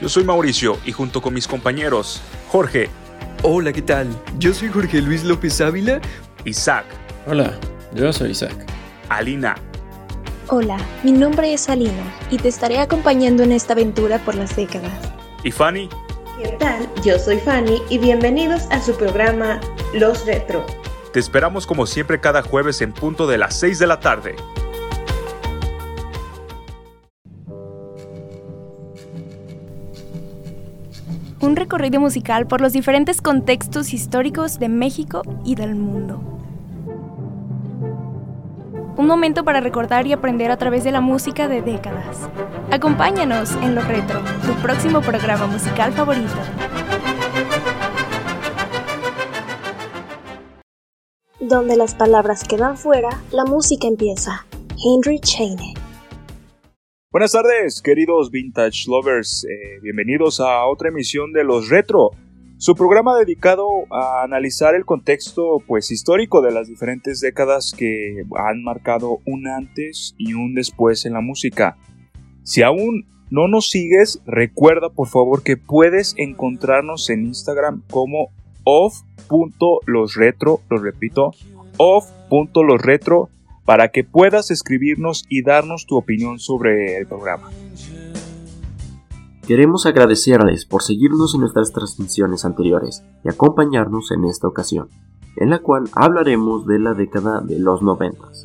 Yo soy Mauricio y junto con mis compañeros Jorge. Hola, ¿qué tal? Yo soy Jorge Luis López Ávila. Isaac. Hola, yo soy Isaac. Alina. Hola, mi nombre es Alina y te estaré acompañando en esta aventura por las décadas. ¿Y Fanny? ¿Qué tal? Yo soy Fanny y bienvenidos a su programa Los Retro. Te esperamos como siempre cada jueves en punto de las 6 de la tarde. Un recorrido musical por los diferentes contextos históricos de México y del mundo. Un momento para recordar y aprender a través de la música de décadas. Acompáñanos en Lo Retro, tu próximo programa musical favorito. Donde las palabras quedan fuera, la música empieza. Henry Cheney. Buenas tardes, queridos vintage lovers. Eh, bienvenidos a otra emisión de Los Retro, su programa dedicado a analizar el contexto pues histórico de las diferentes décadas que han marcado un antes y un después en la música. Si aún no nos sigues, recuerda por favor que puedes encontrarnos en Instagram como off.losretro, lo repito, off.losretro para que puedas escribirnos y darnos tu opinión sobre el programa. Queremos agradecerles por seguirnos en nuestras transmisiones anteriores y acompañarnos en esta ocasión, en la cual hablaremos de la década de los noventas,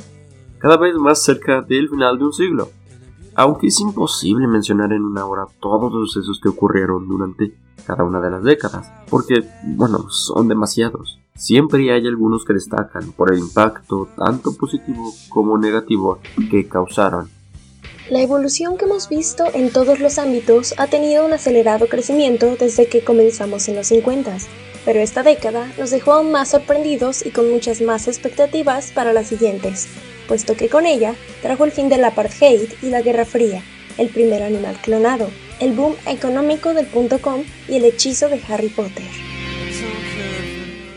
cada vez más cerca del final de un siglo. Aunque es imposible mencionar en una hora todos los sucesos que ocurrieron durante cada una de las décadas, porque, bueno, son demasiados. Siempre hay algunos que destacan por el impacto tanto positivo como negativo que causaron. La evolución que hemos visto en todos los ámbitos ha tenido un acelerado crecimiento desde que comenzamos en los 50, pero esta década nos dejó aún más sorprendidos y con muchas más expectativas para las siguientes, puesto que con ella trajo el fin del apartheid y la Guerra Fría, el primer animal clonado, el boom económico del .com y el hechizo de Harry Potter.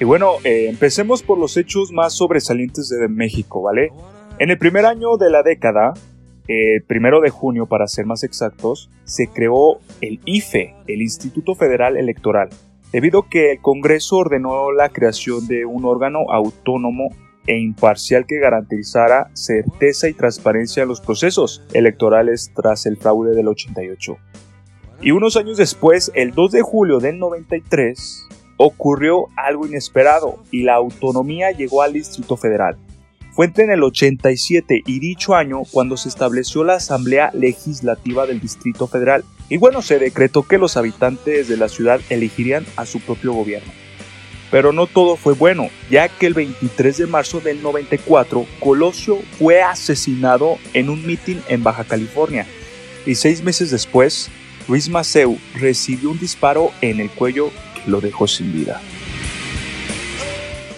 Y bueno, eh, empecemos por los hechos más sobresalientes de México, ¿vale? En el primer año de la década, el primero de junio para ser más exactos, se creó el IFE, el Instituto Federal Electoral, debido a que el Congreso ordenó la creación de un órgano autónomo e imparcial que garantizara certeza y transparencia en los procesos electorales tras el fraude del 88. Y unos años después, el 2 de julio del 93, ocurrió algo inesperado y la autonomía llegó al Distrito Federal. Fue entre en el 87 y dicho año cuando se estableció la Asamblea Legislativa del Distrito Federal. Y bueno, se decretó que los habitantes de la ciudad elegirían a su propio gobierno. Pero no todo fue bueno, ya que el 23 de marzo del 94 Colosio fue asesinado en un mitin en Baja California. Y seis meses después, Luis Maceu recibió un disparo en el cuello lo dejó sin vida.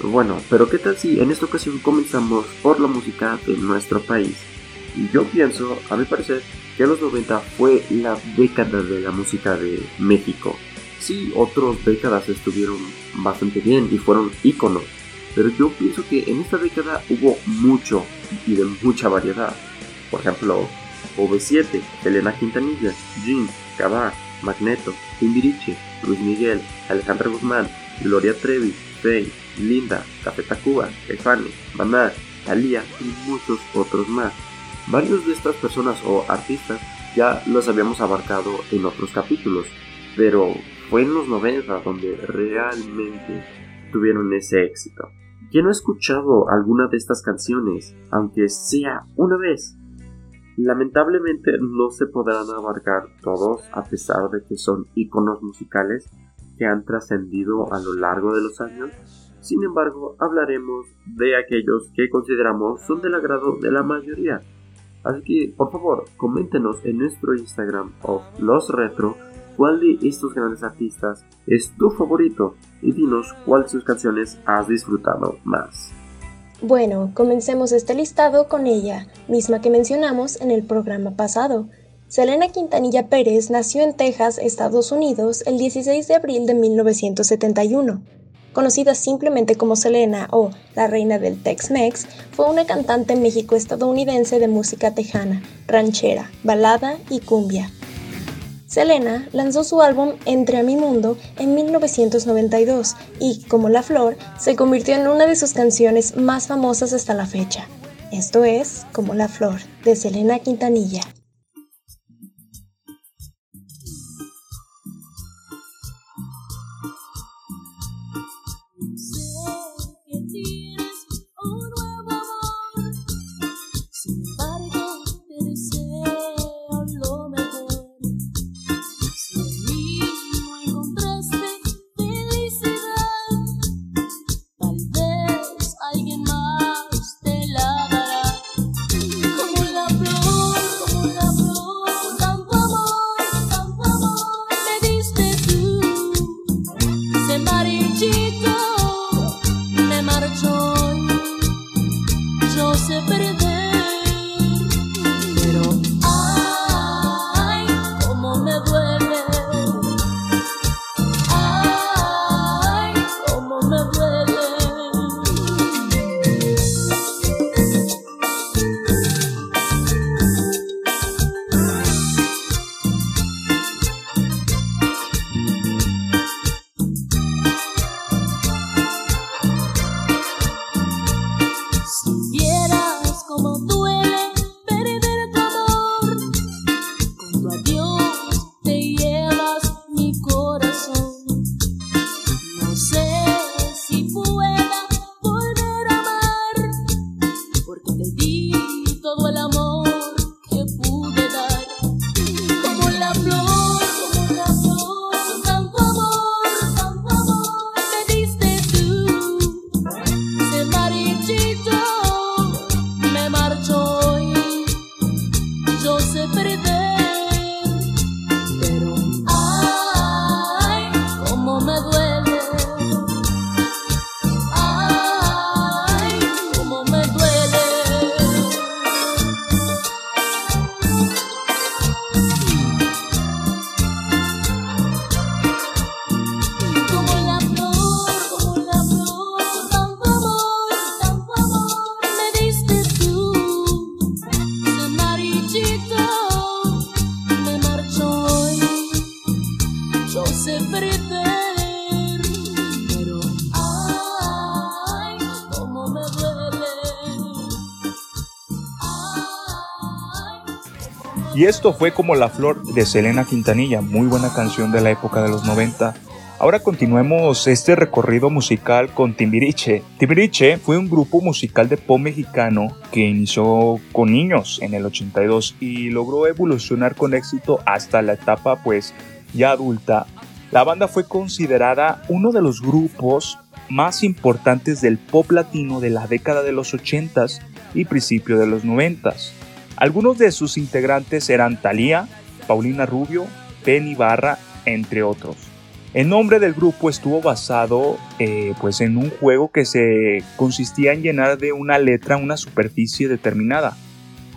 Bueno, pero ¿qué tal si en esta ocasión comenzamos por la música de nuestro país? Yo pienso, a mi parecer, que los 90 fue la década de la música de México. Sí, otras décadas estuvieron bastante bien y fueron íconos, pero yo pienso que en esta década hubo mucho y de mucha variedad. Por ejemplo, OV7, Elena Quintanilla, Jeans, Cabá, Magneto, Timbiriche, Luis Miguel, Alejandra Guzmán, Gloria Trevi, Faye, Linda, Café Tacuba, Efani, Maná, Alía y muchos otros más. Varios de estas personas o artistas ya los habíamos abarcado en otros capítulos, pero fue en los 90 donde realmente tuvieron ese éxito. ¿Quién no ha escuchado alguna de estas canciones, aunque sea una vez? Lamentablemente no se podrán abarcar todos a pesar de que son iconos musicales que han trascendido a lo largo de los años. Sin embargo, hablaremos de aquellos que consideramos son del agrado de la mayoría. Así que, por favor, coméntenos en nuestro Instagram of Los Retro cuál de estos grandes artistas es tu favorito y dinos cuál de sus canciones has disfrutado más. Bueno, comencemos este listado con ella, misma que mencionamos en el programa pasado. Selena Quintanilla Pérez nació en Texas, Estados Unidos, el 16 de abril de 1971. Conocida simplemente como Selena o la reina del Tex-Mex, fue una cantante México-estadounidense de música tejana, ranchera, balada y cumbia. Selena lanzó su álbum Entre a mi mundo en 1992 y, como La Flor, se convirtió en una de sus canciones más famosas hasta la fecha. Esto es Como la Flor, de Selena Quintanilla. Esto fue como La Flor de Selena Quintanilla, muy buena canción de la época de los 90. Ahora continuemos este recorrido musical con Timbiriche. Timbiriche fue un grupo musical de pop mexicano que inició con niños en el 82 y logró evolucionar con éxito hasta la etapa pues ya adulta. La banda fue considerada uno de los grupos más importantes del pop latino de la década de los 80s y principio de los 90s. Algunos de sus integrantes eran Thalía, Paulina Rubio, Ben Ibarra, entre otros. El nombre del grupo estuvo basado eh, pues en un juego que se consistía en llenar de una letra una superficie determinada.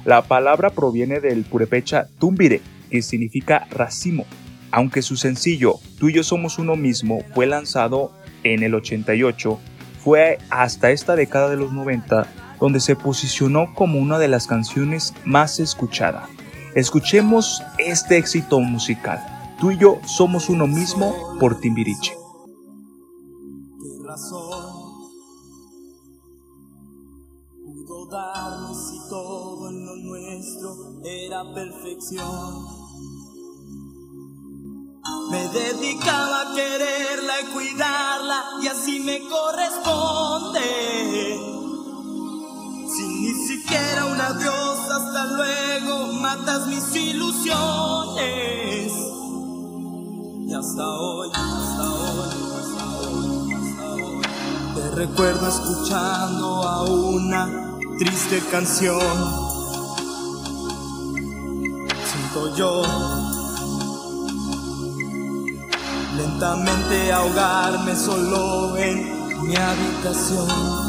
La palabra proviene del purepecha tumbire, que significa racimo. Aunque su sencillo Tú y yo somos uno mismo fue lanzado en el 88, fue hasta esta década de los 90 donde se posicionó como una de las canciones más escuchadas. Escuchemos este éxito musical. Tú y yo somos uno mismo por Timbiriche. ¿Qué razón pudo darme si todo en lo nuestro era perfección? Me dedicaba a quererla y cuidarla y así me corresponde. Siquiera un adiós, hasta luego, matas mis ilusiones. Y hasta hoy, hasta hoy, hasta hoy, hasta hoy, te recuerdo escuchando a una triste canción. Siento yo lentamente ahogarme solo en mi habitación.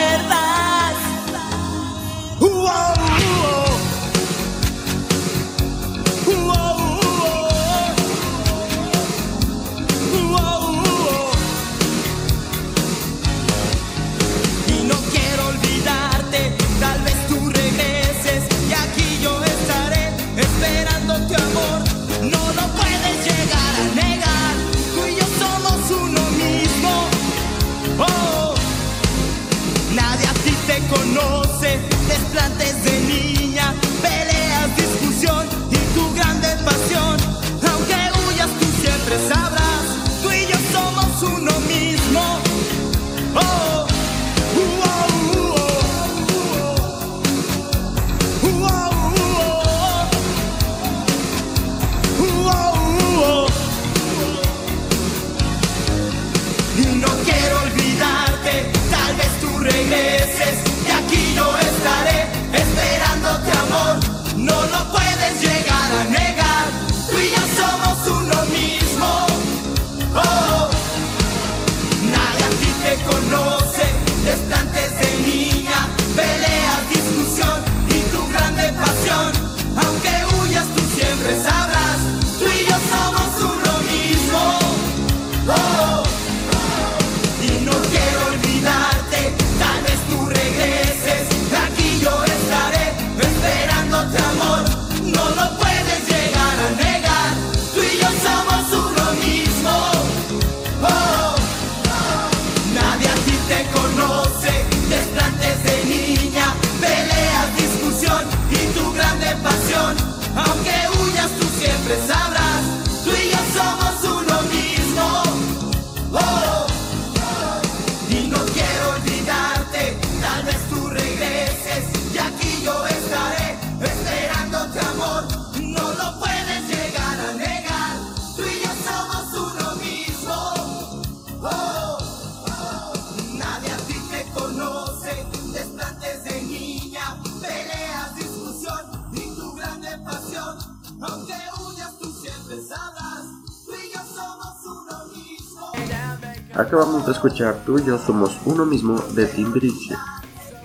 Acabamos de escuchar Tú y yo somos uno mismo de Timbiriche.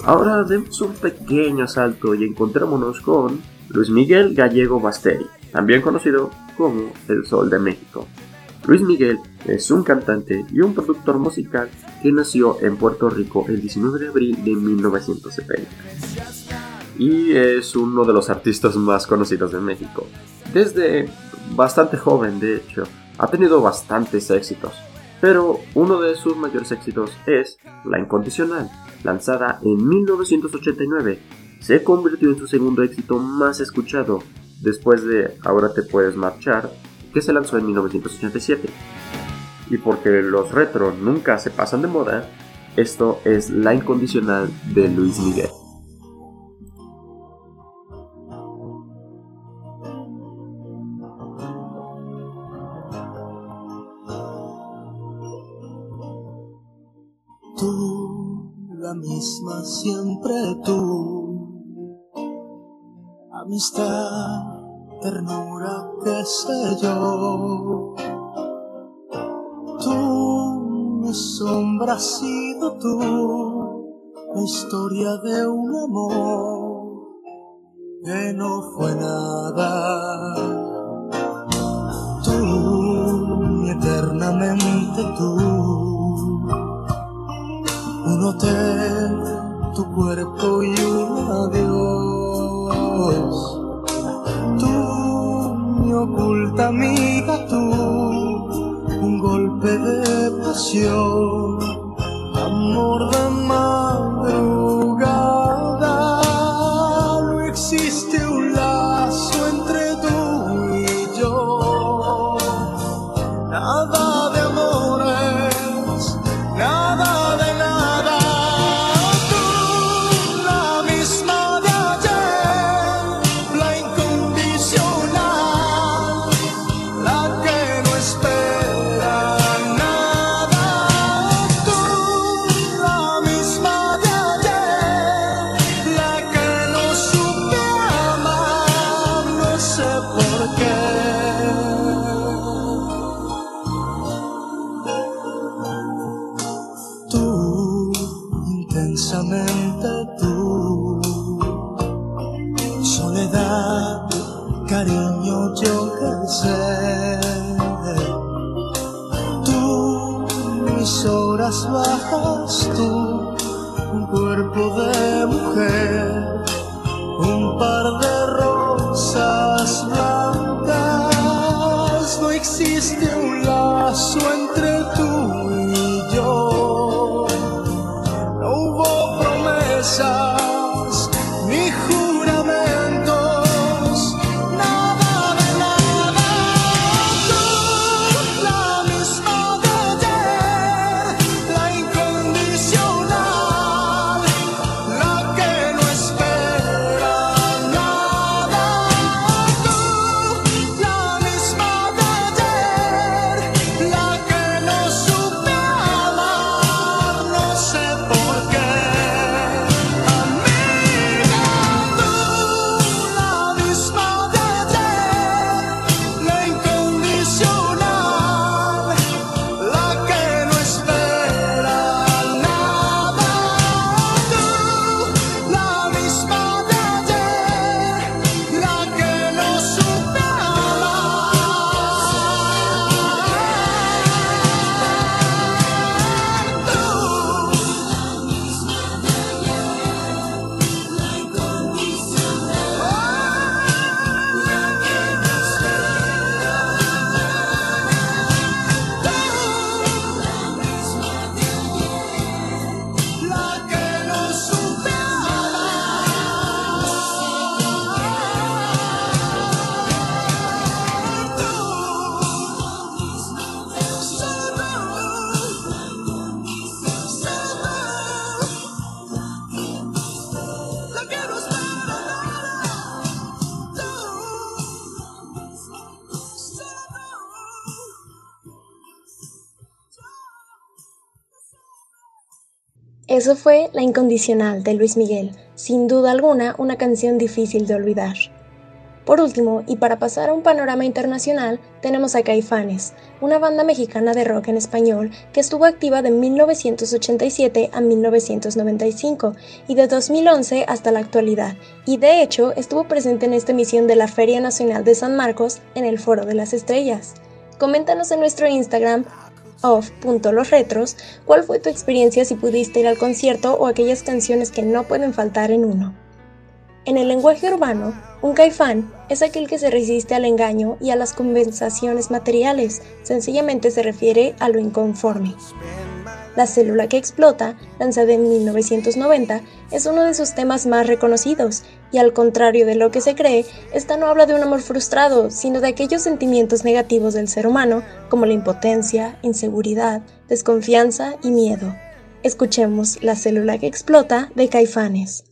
Ahora demos un pequeño salto y encontrémonos con Luis Miguel Gallego Basteri, también conocido como El Sol de México. Luis Miguel es un cantante y un productor musical que nació en Puerto Rico el 19 de abril de 1970. Y es uno de los artistas más conocidos de México. Desde bastante joven, de hecho, ha tenido bastantes éxitos. Pero uno de sus mayores éxitos es La Incondicional, lanzada en 1989. Se convirtió en su segundo éxito más escuchado, después de Ahora te puedes marchar, que se lanzó en 1987. Y porque los retro nunca se pasan de moda, esto es La Incondicional de Luis Miguel. Siempre tú. Amistad ternura, qué sé yo. Tú, mi sombra has sido tú, la historia de un amor que no fue nada. Tú, eternamente tú, un hotel, tu cuerpo y un adiós. Oculta amiga tú, un golpe de pasión, amor de madrugada, Eso fue La Incondicional de Luis Miguel, sin duda alguna una canción difícil de olvidar. Por último, y para pasar a un panorama internacional, tenemos a Caifanes, una banda mexicana de rock en español que estuvo activa de 1987 a 1995 y de 2011 hasta la actualidad, y de hecho estuvo presente en esta emisión de la Feria Nacional de San Marcos en el Foro de las Estrellas. Coméntanos en nuestro Instagram off.losretros cuál fue tu experiencia si pudiste ir al concierto o aquellas canciones que no pueden faltar en uno. En el lenguaje urbano, un caifán es aquel que se resiste al engaño y a las compensaciones materiales, sencillamente se refiere a lo inconforme. La célula que explota, lanzada en 1990, es uno de sus temas más reconocidos, y al contrario de lo que se cree, esta no habla de un amor frustrado, sino de aquellos sentimientos negativos del ser humano, como la impotencia, inseguridad, desconfianza y miedo. Escuchemos La célula que explota de Caifanes.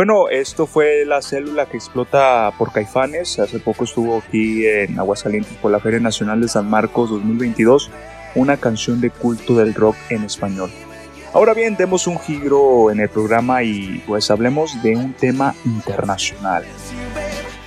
Bueno, esto fue la célula que explota por Caifanes. Hace poco estuvo aquí en Aguascalientes por la Feria Nacional de San Marcos 2022, una canción de culto del rock en español. Ahora bien, demos un giro en el programa y pues hablemos de un tema internacional.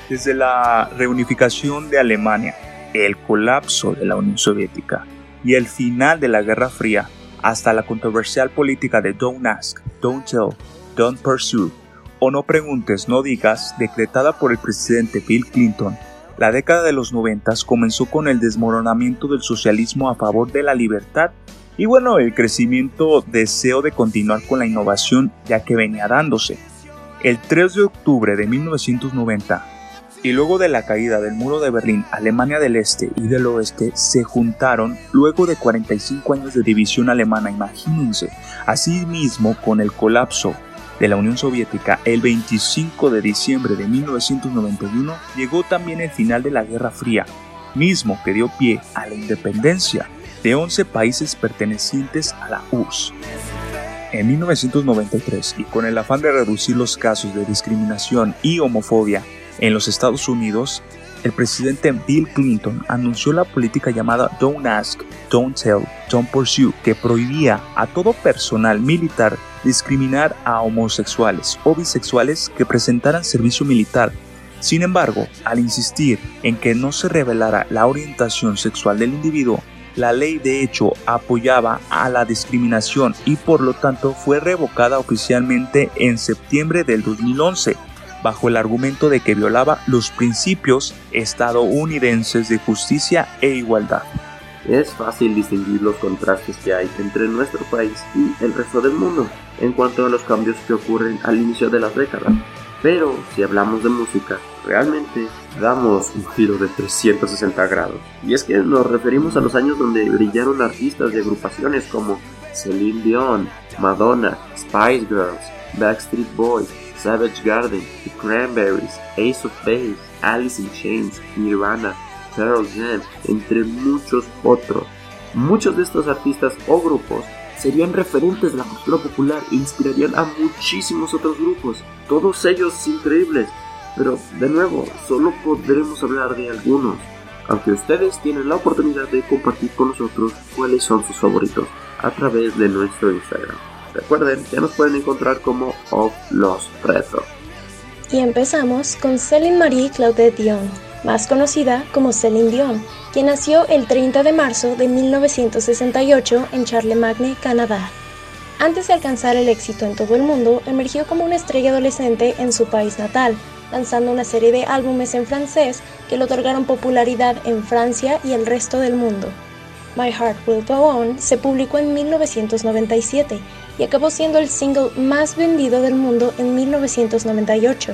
Desde la reunificación de Alemania, el colapso de la Unión Soviética y el final de la Guerra Fría, hasta la controversial política de Don't Ask, Don't Tell, Don't Pursue o No preguntes, no digas, decretada por el presidente Bill Clinton, La década de los 90 comenzó con el desmoronamiento del socialismo a favor de la libertad y bueno, el crecimiento deseo de continuar con la innovación ya que venía dándose. El 3 de octubre de 1990, y luego de la caída del muro de Berlín, Alemania del Este y del Oeste se juntaron luego de 45 años de división alemana, imagínense. Asimismo, con el colapso de la Unión Soviética el 25 de diciembre de 1991, llegó también el final de la Guerra Fría, mismo que dio pie a la independencia de 11 países pertenecientes a la URSS. En 1993, y con el afán de reducir los casos de discriminación y homofobia en los Estados Unidos, el presidente Bill Clinton anunció la política llamada Don't Ask, Don't Tell, Don't Pursue, que prohibía a todo personal militar discriminar a homosexuales o bisexuales que presentaran servicio militar. Sin embargo, al insistir en que no se revelara la orientación sexual del individuo, la ley de hecho apoyaba a la discriminación y por lo tanto fue revocada oficialmente en septiembre del 2011 bajo el argumento de que violaba los principios estadounidenses de justicia e igualdad. Es fácil distinguir los contrastes que hay entre nuestro país y el resto del mundo en cuanto a los cambios que ocurren al inicio de las décadas. Pero si hablamos de música, realmente damos un giro de 360 grados. Y es que nos referimos a los años donde brillaron artistas de agrupaciones como Celine Dion, Madonna, Spice Girls, Backstreet Boys, Savage Garden, The Cranberries, Ace of Base, Alice in Chains, Nirvana, Pearl Jam, entre muchos otros. Muchos de estos artistas o grupos serían referentes de la cultura popular e inspirarían a muchísimos otros grupos, todos ellos increíbles, pero de nuevo, solo podremos hablar de algunos, aunque ustedes tienen la oportunidad de compartir con nosotros cuáles son sus favoritos a través de nuestro Instagram. Recuerden, ya nos pueden encontrar como Of Los Retro. Y empezamos con Céline Marie Claudette Dion, más conocida como Céline Dion, quien nació el 30 de marzo de 1968 en Charlemagne, Canadá. Antes de alcanzar el éxito en todo el mundo, emergió como una estrella adolescente en su país natal, lanzando una serie de álbumes en francés que le otorgaron popularidad en Francia y el resto del mundo. My Heart Will Go On se publicó en 1997 y acabó siendo el single más vendido del mundo en 1998.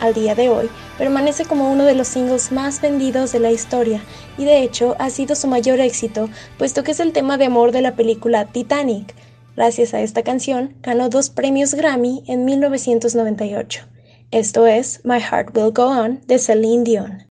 Al día de hoy, permanece como uno de los singles más vendidos de la historia y de hecho ha sido su mayor éxito, puesto que es el tema de amor de la película Titanic. Gracias a esta canción, ganó dos premios Grammy en 1998. Esto es My Heart Will Go On de Celine Dion.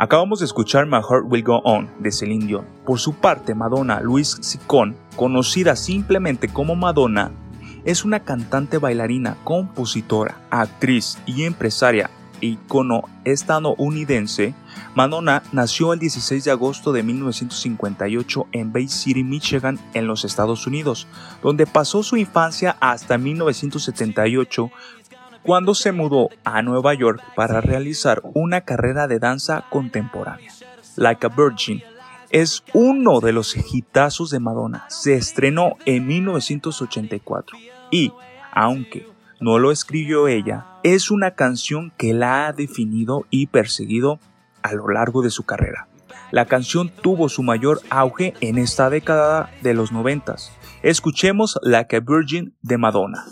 Acabamos de escuchar My Heart Will Go On de Celine Dion. Por su parte, Madonna Luis Sicón, conocida simplemente como Madonna, es una cantante bailarina, compositora, actriz y empresaria icono estadounidense, Madonna nació el 16 de agosto de 1958 en Bay City, Michigan, en los Estados Unidos, donde pasó su infancia hasta 1978 cuando se mudó a Nueva York para realizar una carrera de danza contemporánea. Like a Virgin es uno de los hitazos de Madonna. Se estrenó en 1984 y, aunque no lo escribió ella, es una canción que la ha definido y perseguido a lo largo de su carrera. La canción tuvo su mayor auge en esta década de los noventas. Escuchemos Like a Virgin de Madonna.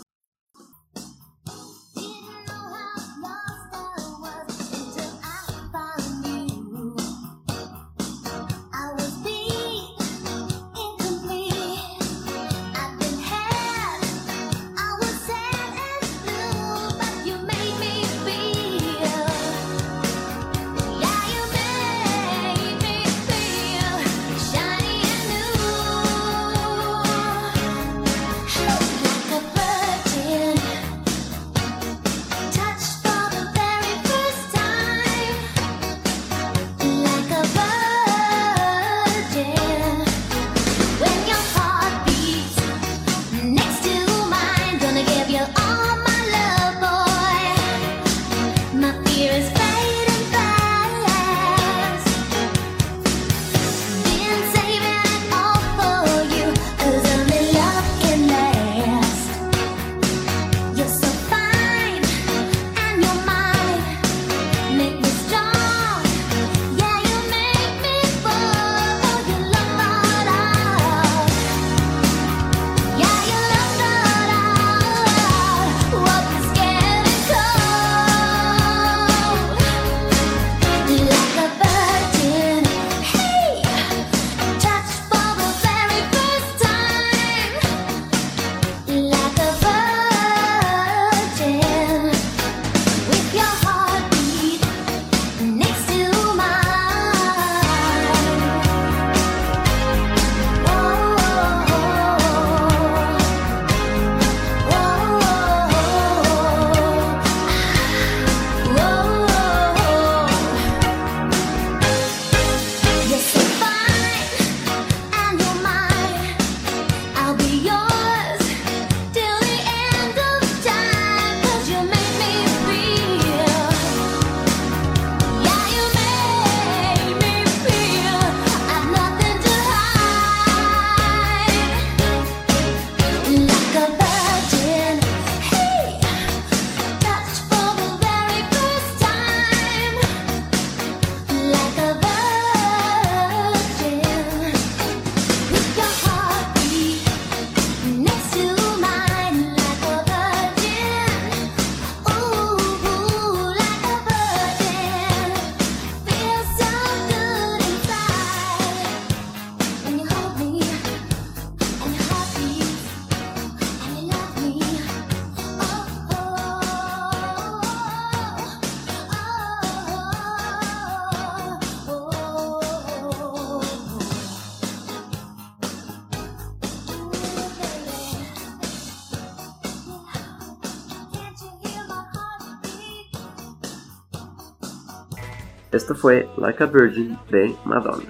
Fue Like a Virgin de Madonna.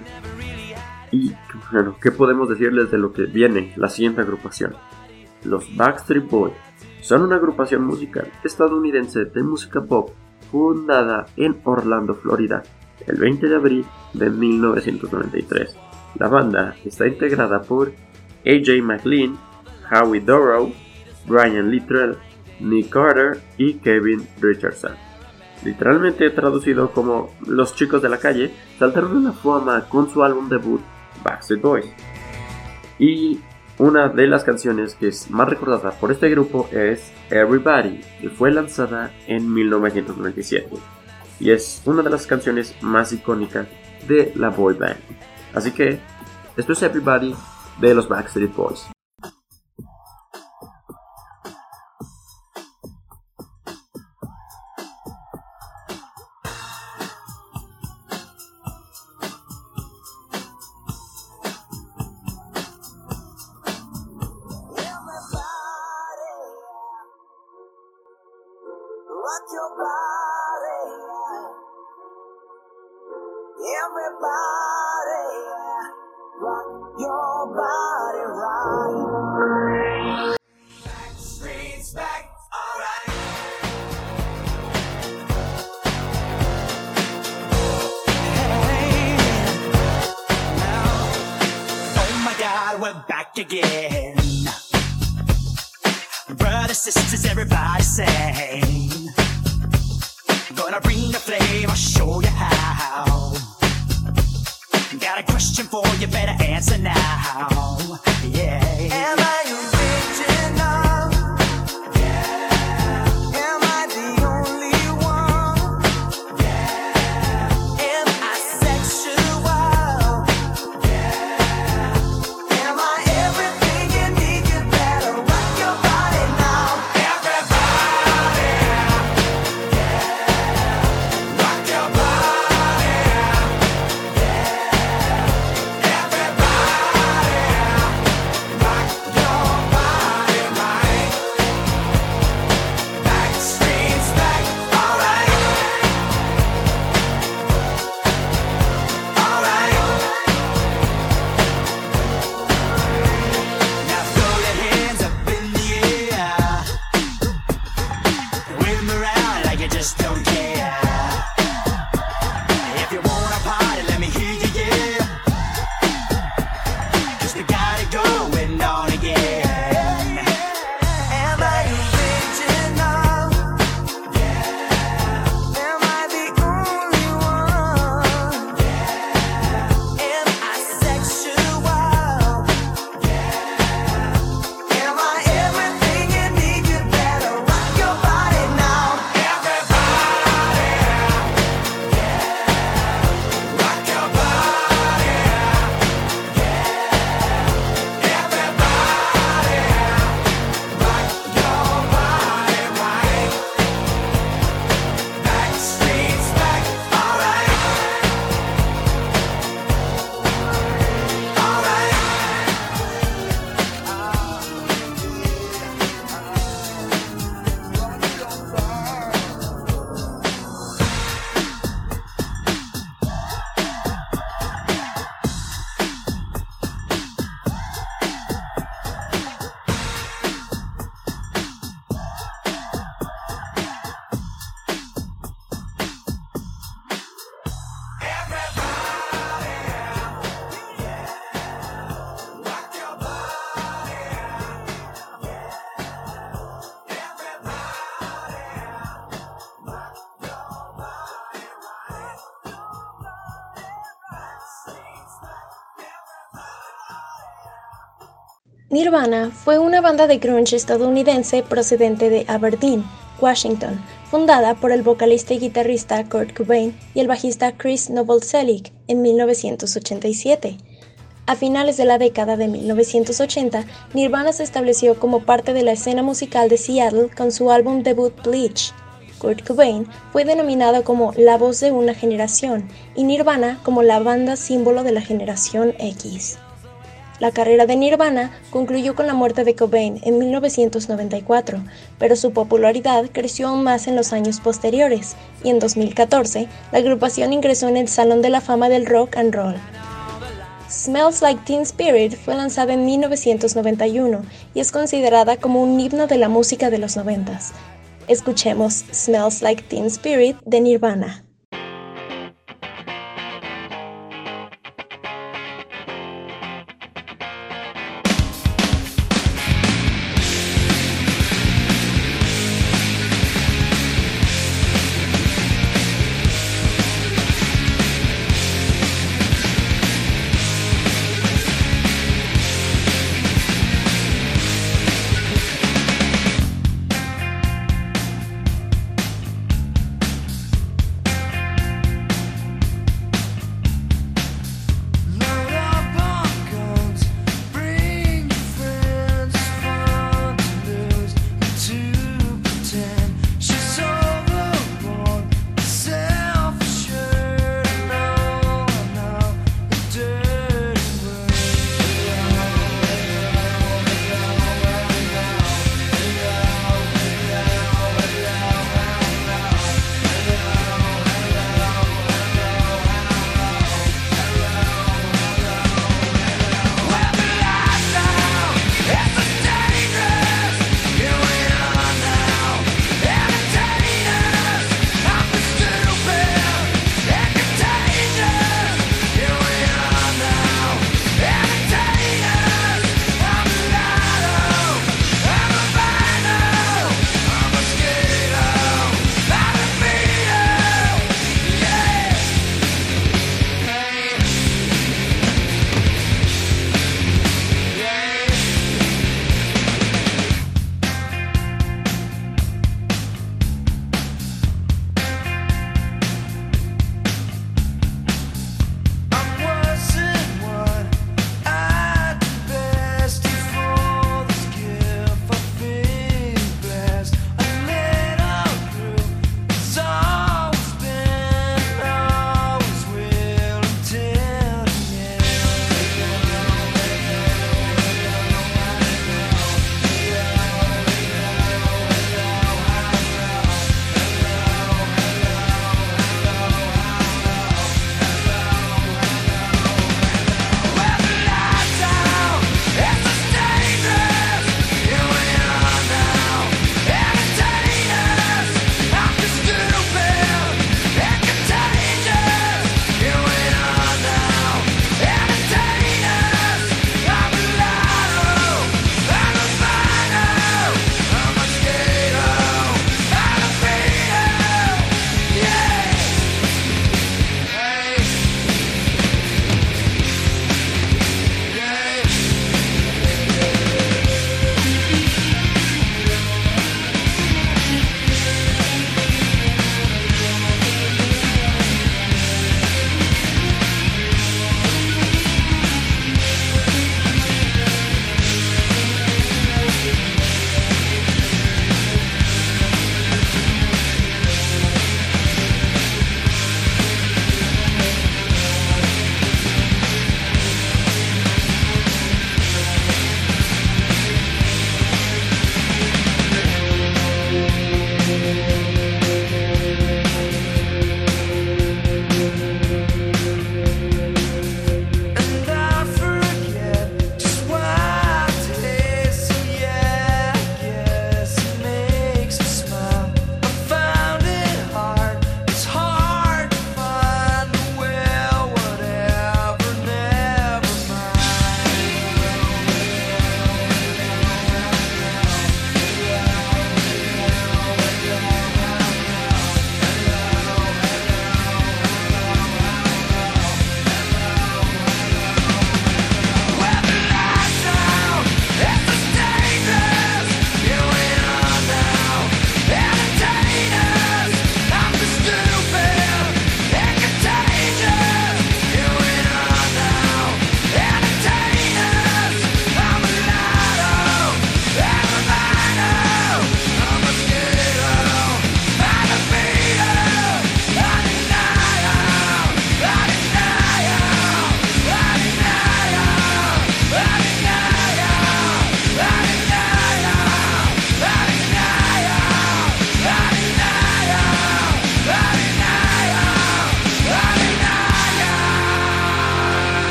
Y bueno, ¿qué podemos decirles de lo que viene la siguiente agrupación? Los Backstreet Boys son una agrupación musical estadounidense de música pop fundada en Orlando, Florida, el 20 de abril de 1993. La banda está integrada por AJ McLean, Howie Dorough, Brian Littrell, Nick Carter y Kevin Richardson literalmente traducido como Los chicos de la calle, saltaron a la fama con su álbum debut Backstreet Boys. Y una de las canciones que es más recordada por este grupo es Everybody, que fue lanzada en 1997. Y es una de las canciones más icónicas de la boy band. Así que, esto es Everybody de los Backstreet Boys. Nirvana fue una banda de grunge estadounidense procedente de Aberdeen, Washington, fundada por el vocalista y guitarrista Kurt Cobain y el bajista Chris Novoselic en 1987. A finales de la década de 1980, Nirvana se estableció como parte de la escena musical de Seattle con su álbum debut Bleach. Kurt Cobain fue denominado como la voz de una generación y Nirvana como la banda símbolo de la generación X. La carrera de Nirvana concluyó con la muerte de Cobain en 1994, pero su popularidad creció aún más en los años posteriores, y en 2014 la agrupación ingresó en el Salón de la Fama del Rock and Roll. Smells Like Teen Spirit fue lanzada en 1991 y es considerada como un himno de la música de los noventas. Escuchemos Smells Like Teen Spirit de Nirvana.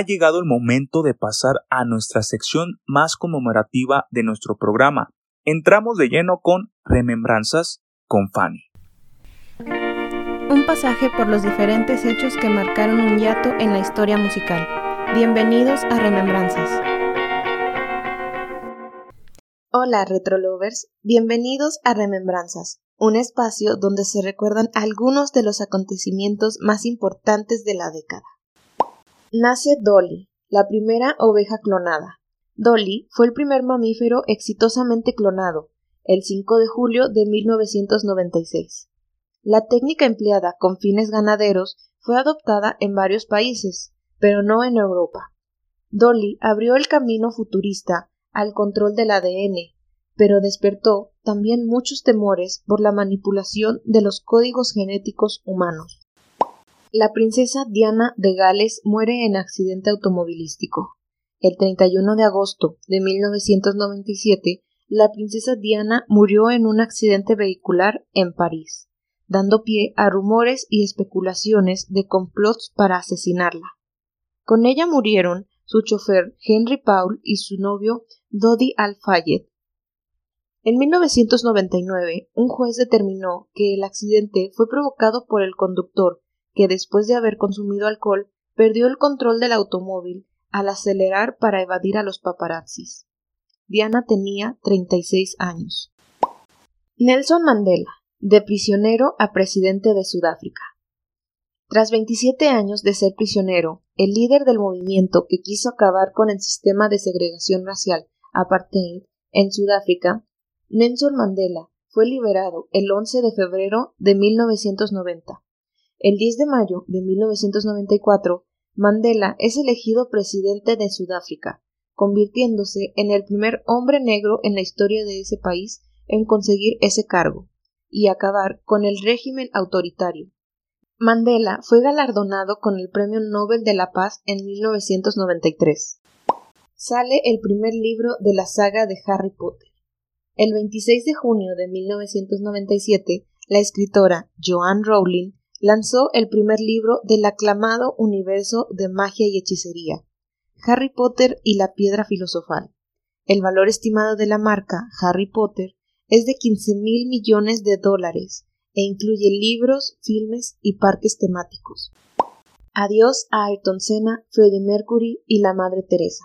Ha llegado el momento de pasar a nuestra sección más conmemorativa de nuestro programa. Entramos de lleno con Remembranzas con Fanny. Un pasaje por los diferentes hechos que marcaron un hiato en la historia musical. Bienvenidos a Remembranzas. Hola Retrolovers, bienvenidos a Remembranzas, un espacio donde se recuerdan algunos de los acontecimientos más importantes de la década. Nace Dolly, la primera oveja clonada. Dolly fue el primer mamífero exitosamente clonado, el 5 de julio de 1996. La técnica empleada con fines ganaderos fue adoptada en varios países, pero no en Europa. Dolly abrió el camino futurista al control del ADN, pero despertó también muchos temores por la manipulación de los códigos genéticos humanos. La princesa Diana de Gales muere en accidente automovilístico. El 31 de agosto de 1997, la princesa Diana murió en un accidente vehicular en París, dando pie a rumores y especulaciones de complots para asesinarla. Con ella murieron su chofer Henry Paul y su novio Dodi Al-Fayed. En 1999, un juez determinó que el accidente fue provocado por el conductor que después de haber consumido alcohol perdió el control del automóvil al acelerar para evadir a los paparazzis. Diana tenía 36 años. Nelson Mandela, de prisionero a presidente de Sudáfrica. Tras 27 años de ser prisionero, el líder del movimiento que quiso acabar con el sistema de segregación racial apartheid en Sudáfrica, Nelson Mandela fue liberado el 11 de febrero de 1990 el 10 de mayo de 1994, Mandela es elegido presidente de Sudáfrica, convirtiéndose en el primer hombre negro en la historia de ese país en conseguir ese cargo y acabar con el régimen autoritario. Mandela fue galardonado con el Premio Nobel de la Paz en 1993. Sale el primer libro de la saga de Harry Potter. El 26 de junio de 1997, la escritora Joanne Rowling lanzó el primer libro del aclamado universo de magia y hechicería, Harry Potter y la piedra filosofal. El valor estimado de la marca Harry Potter es de 15 mil millones de dólares e incluye libros, filmes y parques temáticos. Adiós a Ayrton Senna, Freddie Mercury y la Madre Teresa.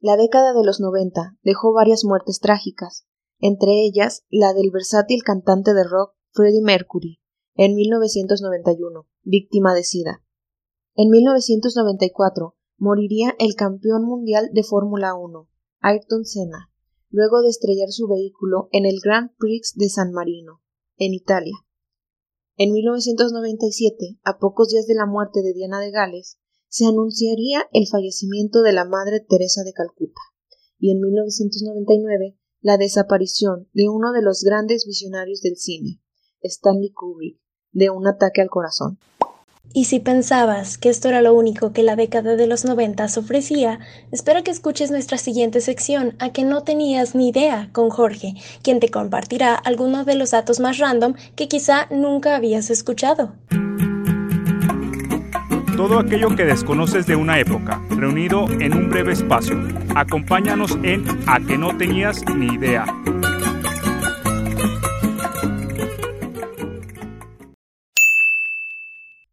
La década de los 90 dejó varias muertes trágicas, entre ellas la del versátil cantante de rock Freddie Mercury, en 1991, víctima de SIDA. En 1994 moriría el campeón mundial de Fórmula 1, Ayrton Senna, luego de estrellar su vehículo en el Grand Prix de San Marino, en Italia. En 1997, a pocos días de la muerte de Diana de Gales, se anunciaría el fallecimiento de la Madre Teresa de Calcuta, y en 1999 la desaparición de uno de los grandes visionarios del cine, Stanley Kubrick, de un ataque al corazón. Y si pensabas que esto era lo único que la década de los noventas ofrecía, espero que escuches nuestra siguiente sección a que no tenías ni idea con Jorge, quien te compartirá algunos de los datos más random que quizá nunca habías escuchado. Todo aquello que desconoces de una época, reunido en un breve espacio. Acompáñanos en A que no tenías ni idea.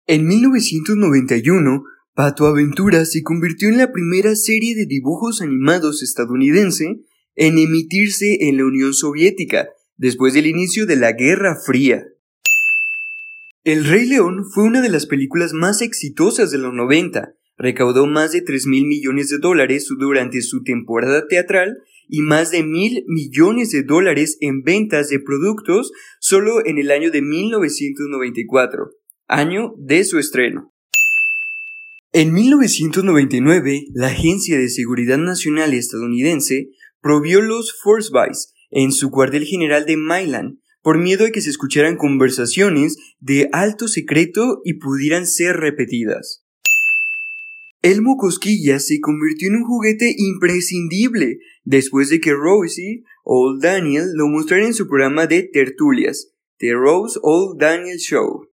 En 1991, Pato Aventura se convirtió en la primera serie de dibujos animados estadounidense en emitirse en la Unión Soviética, después del inicio de la Guerra Fría. El Rey León fue una de las películas más exitosas de los 90, recaudó más de 3 mil millones de dólares durante su temporada teatral y más de mil millones de dólares en ventas de productos solo en el año de 1994 año de su estreno. En 1999, la Agencia de Seguridad Nacional estadounidense prohibió los Force Buys en su cuartel general de Milan por miedo a que se escucharan conversaciones de alto secreto y pudieran ser repetidas. Elmo Cosquilla se convirtió en un juguete imprescindible después de que Rosie Old Daniel lo mostrara en su programa de tertulias, The Rose Old Daniel Show.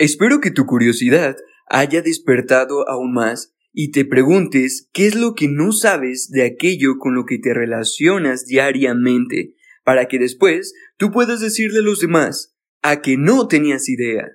Espero que tu curiosidad haya despertado aún más y te preguntes qué es lo que no sabes de aquello con lo que te relacionas diariamente, para que después tú puedas decirle a los demás a que no tenías idea.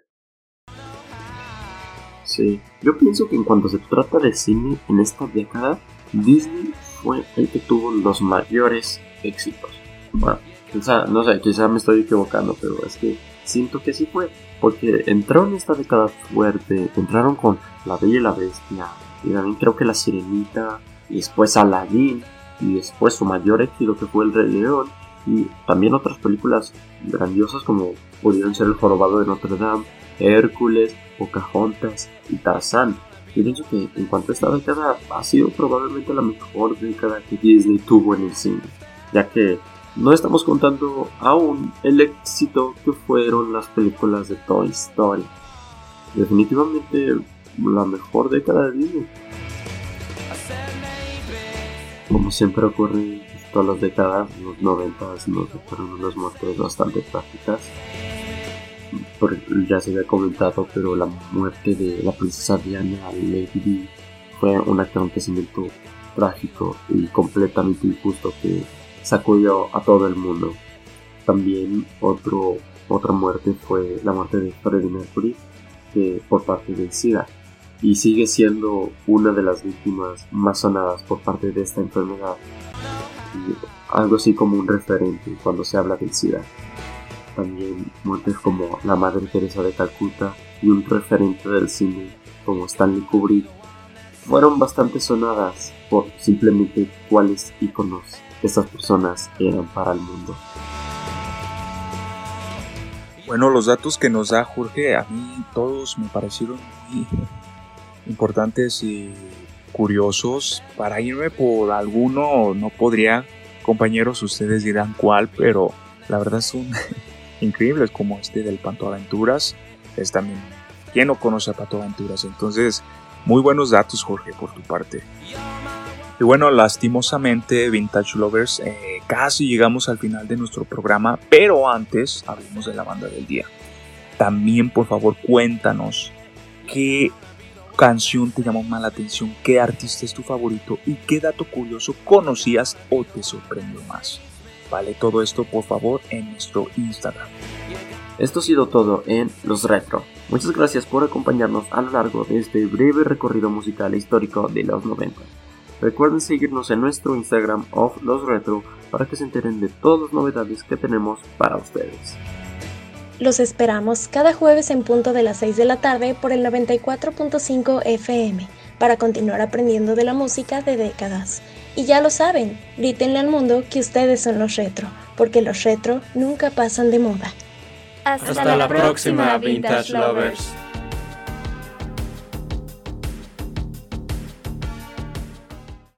Sí, yo pienso que en cuanto se trata de cine en esta década, Disney fue el que tuvo los mayores éxitos. Bueno, quizá, no sé, quizá me estoy equivocando, pero es que siento que sí fue. Porque entró en esta década fuerte, entraron con La Bella y la Bestia, y también creo que La Sirenita, y después Aladdin, y después su mayor éxito que fue El Rey León, y también otras películas grandiosas como pudieron ser El Jorobado de Notre Dame, Hércules, Pocahontas y Tarzán. Yo pienso que en cuanto a esta década ha sido probablemente la mejor década que Disney tuvo en el cine, ya que no estamos contando aún el éxito que fueron las películas de Toy Story. Definitivamente la mejor década de Disney. Como siempre ocurre en todas las décadas, los 90 nos fueron unas muertes bastante trágicas. ya se había comentado, pero la muerte de la princesa Diana Lady fue un acontecimiento trágico y completamente injusto que sacudió a todo el mundo. También otro, otra muerte fue la muerte de Freddie Mercury que por parte del SIDA y sigue siendo una de las víctimas más sonadas por parte de esta enfermedad. algo así como un referente cuando se habla del SIDA. También muertes como la Madre Teresa de Calcuta y un referente del cine como Stanley Kubrick fueron bastante sonadas por simplemente cuáles iconos estas personas eran para el mundo. Bueno, los datos que nos da Jorge a mí todos me parecieron muy importantes y curiosos. Para irme por alguno no podría, compañeros, ustedes dirán cuál, pero la verdad son increíbles como este del Panto Aventuras. Es también, ¿quién no conoce a Pato Aventuras? Entonces, muy buenos datos Jorge por tu parte. Y bueno, lastimosamente, Vintage Lovers, eh, casi llegamos al final de nuestro programa, pero antes hablemos de la banda del día. También, por favor, cuéntanos qué canción te llamó más la atención, qué artista es tu favorito y qué dato curioso conocías o te sorprendió más. Vale todo esto, por favor, en nuestro Instagram. Esto ha sido todo en Los Retro. Muchas gracias por acompañarnos a lo largo de este breve recorrido musical e histórico de los 90. Recuerden seguirnos en nuestro Instagram of Los Retro para que se enteren de todas las novedades que tenemos para ustedes. Los esperamos cada jueves en punto de las 6 de la tarde por el 94.5 FM para continuar aprendiendo de la música de décadas. Y ya lo saben, grítenle al mundo que ustedes son los retro, porque los retro nunca pasan de moda. Hasta, la, próxima, Vintage Lovers.